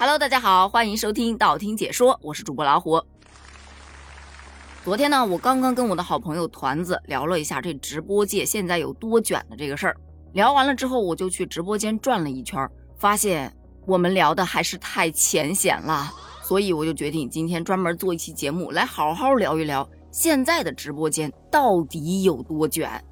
Hello，大家好，欢迎收听道听解说，我是主播老虎。昨天呢，我刚刚跟我的好朋友团子聊了一下这直播界现在有多卷的这个事儿。聊完了之后，我就去直播间转了一圈，发现我们聊的还是太浅显了，所以我就决定今天专门做一期节目来好好聊一聊现在的直播间到底有多卷。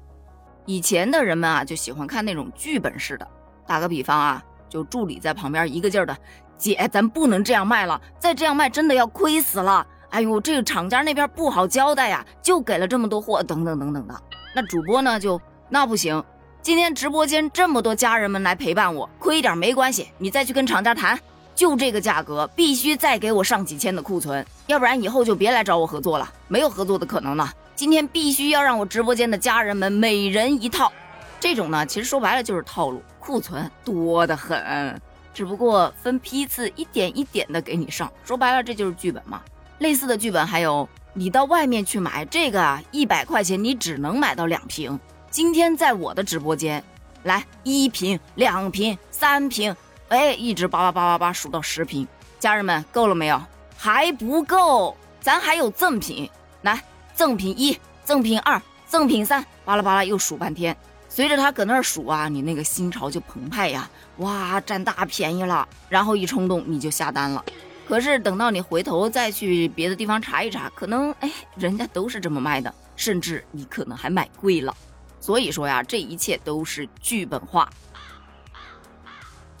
以前的人们啊，就喜欢看那种剧本式的，打个比方啊，就助理在旁边一个劲儿的。姐，咱不能这样卖了，再这样卖真的要亏死了。哎呦，这个厂家那边不好交代呀，就给了这么多货，等等等等的。那主播呢，就那不行。今天直播间这么多家人们来陪伴我，亏一点没关系，你再去跟厂家谈，就这个价格，必须再给我上几千的库存，要不然以后就别来找我合作了，没有合作的可能了。今天必须要让我直播间的家人们每人一套，这种呢，其实说白了就是套路，库存多得很。只不过分批次一点一点的给你上，说白了这就是剧本嘛。类似的剧本还有，你到外面去买这个啊，一百块钱你只能买到两瓶。今天在我的直播间，来一瓶、两瓶、三瓶，哎，一直叭叭叭叭叭数到十瓶。家人们够了没有？还不够，咱还有赠品，来赠品一、赠品二、赠品三，巴拉巴拉又数半天。随着他搁那儿数啊，你那个心潮就澎湃呀，哇，占大便宜了，然后一冲动你就下单了。可是等到你回头再去别的地方查一查，可能哎，人家都是这么卖的，甚至你可能还买贵了。所以说呀，这一切都是剧本化。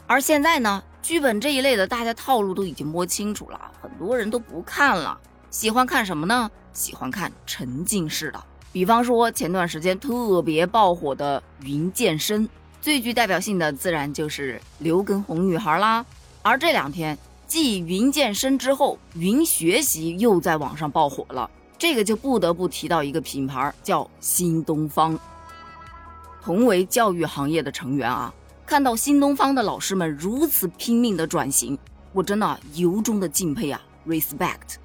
而现在呢，剧本这一类的大家套路都已经摸清楚了，很多人都不看了，喜欢看什么呢？喜欢看沉浸式的。比方说前段时间特别爆火的《云健身》，最具代表性的自然就是刘畊宏女孩啦。而这两天，继《云健身》之后，《云学习》又在网上爆火了。这个就不得不提到一个品牌，叫新东方。同为教育行业的成员啊，看到新东方的老师们如此拼命的转型，我真的由衷的敬佩啊，respect。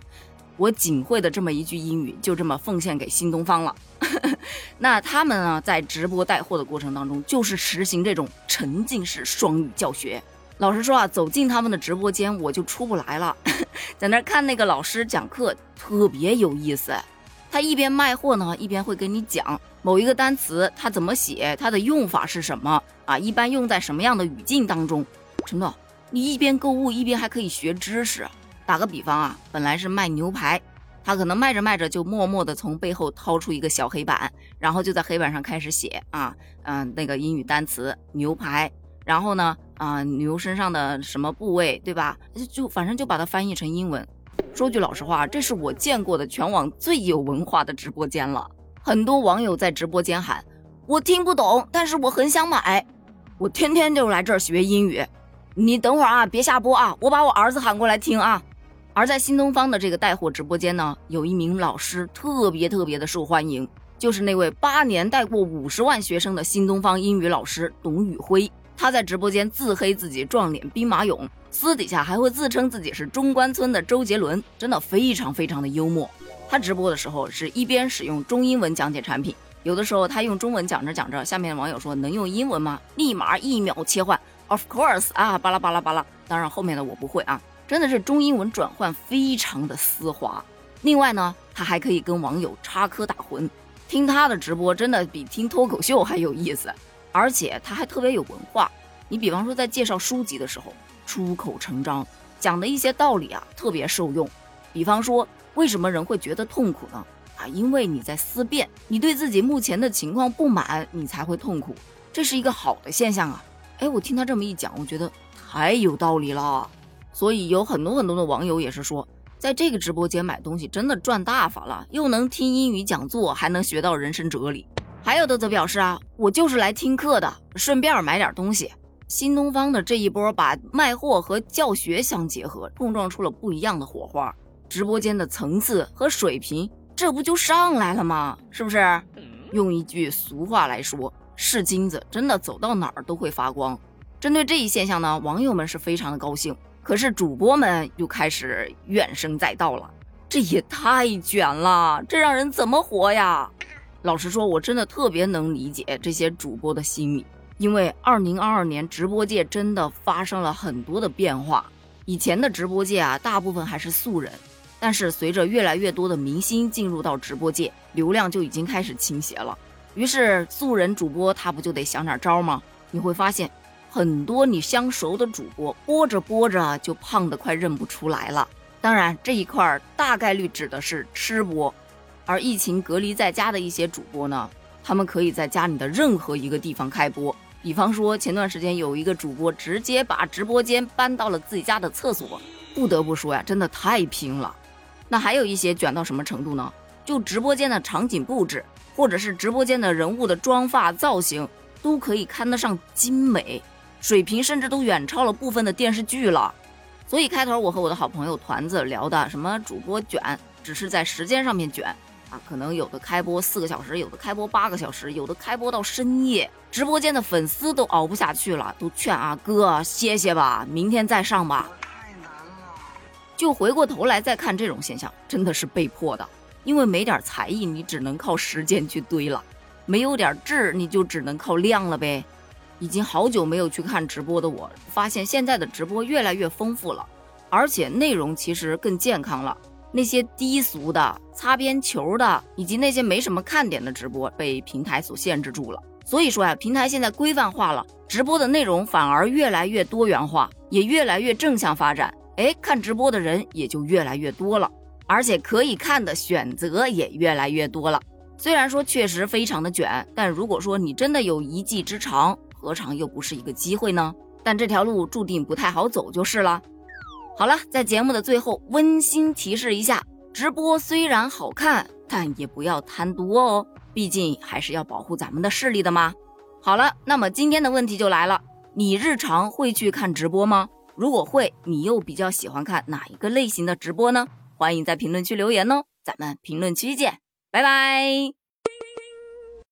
我仅会的这么一句英语，就这么奉献给新东方了。那他们呢，在直播带货的过程当中，就是实行这种沉浸式双语教学。老实说啊，走进他们的直播间，我就出不来了。在那看那个老师讲课，特别有意思。他一边卖货呢，一边会跟你讲某一个单词它怎么写，它的用法是什么啊，一般用在什么样的语境当中。真的，你一边购物一边还可以学知识。打个比方啊，本来是卖牛排，他可能卖着卖着就默默地从背后掏出一个小黑板，然后就在黑板上开始写啊，嗯，那个英语单词牛排，然后呢，啊，牛身上的什么部位，对吧？就就反正就把它翻译成英文。说句老实话，这是我见过的全网最有文化的直播间了。很多网友在直播间喊：“我听不懂，但是我很想买，我天天就来这儿学英语。”你等会儿啊，别下播啊，我把我儿子喊过来听啊。而在新东方的这个带货直播间呢，有一名老师特别特别的受欢迎，就是那位八年带过五十万学生的新东方英语老师董宇辉。他在直播间自黑自己撞脸兵马俑，私底下还会自称自己是中关村的周杰伦，真的非常非常的幽默。他直播的时候是一边使用中英文讲解产品，有的时候他用中文讲着讲着，下面的网友说能用英文吗？立马一秒切换，Of course 啊，巴拉巴拉巴拉。当然后面的我不会啊。真的是中英文转换非常的丝滑。另外呢，他还可以跟网友插科打诨，听他的直播真的比听脱口秀还有意思。而且他还特别有文化。你比方说在介绍书籍的时候，出口成章，讲的一些道理啊，特别受用。比方说，为什么人会觉得痛苦呢？啊，因为你在思辨，你对自己目前的情况不满，你才会痛苦。这是一个好的现象啊。哎，我听他这么一讲，我觉得太有道理了。所以有很多很多的网友也是说，在这个直播间买东西真的赚大发了，又能听英语讲座，还能学到人生哲理。还有的则表示啊，我就是来听课的，顺便买点东西。新东方的这一波把卖货和教学相结合，碰撞出了不一样的火花，直播间的层次和水平，这不就上来了吗？是不是？用一句俗话来说，是金子，真的走到哪儿都会发光。针对这一现象呢，网友们是非常的高兴。可是主播们又开始怨声载道了，这也太卷了，这让人怎么活呀？老实说，我真的特别能理解这些主播的心理，因为二零二二年直播界真的发生了很多的变化，以前的直播界啊，大部分还是素人，但是随着越来越多的明星进入到直播界，流量就已经开始倾斜了。于是素人主播他不就得想点招吗？你会发现，很多你相熟的主播播着播着就胖得快认不出来了。当然，这一块大概率指的是吃播，而疫情隔离在家的一些主播呢，他们可以在家里的任何一个地方开播。比方说，前段时间有一个主播直接把直播间搬到了自己家的厕所，不得不说呀，真的太拼了。那还有一些卷到什么程度呢？就直播间的场景布置。或者是直播间的人物的妆发造型都可以看得上精美，水平甚至都远超了部分的电视剧了。所以开头我和我的好朋友团子聊的什么主播卷，只是在时间上面卷啊，可能有的开播四个小时，有的开播八个小时，有的开播到深夜，直播间的粉丝都熬不下去了，都劝啊哥歇歇吧，明天再上吧。太难了。就回过头来再看这种现象，真的是被迫的。因为没点才艺，你只能靠时间去堆了；没有点质，你就只能靠量了呗。已经好久没有去看直播的我，发现现在的直播越来越丰富了，而且内容其实更健康了。那些低俗的、擦边球的，以及那些没什么看点的直播，被平台所限制住了。所以说呀，平台现在规范化了，直播的内容反而越来越多元化，也越来越正向发展。哎，看直播的人也就越来越多了。而且可以看的选择也越来越多了。虽然说确实非常的卷，但如果说你真的有一技之长，何尝又不是一个机会呢？但这条路注定不太好走就是了。好了，在节目的最后温馨提示一下：直播虽然好看，但也不要贪多哦，毕竟还是要保护咱们的视力的嘛。好了，那么今天的问题就来了：你日常会去看直播吗？如果会，你又比较喜欢看哪一个类型的直播呢？欢迎在评论区留言哦，咱们评论区见，拜拜。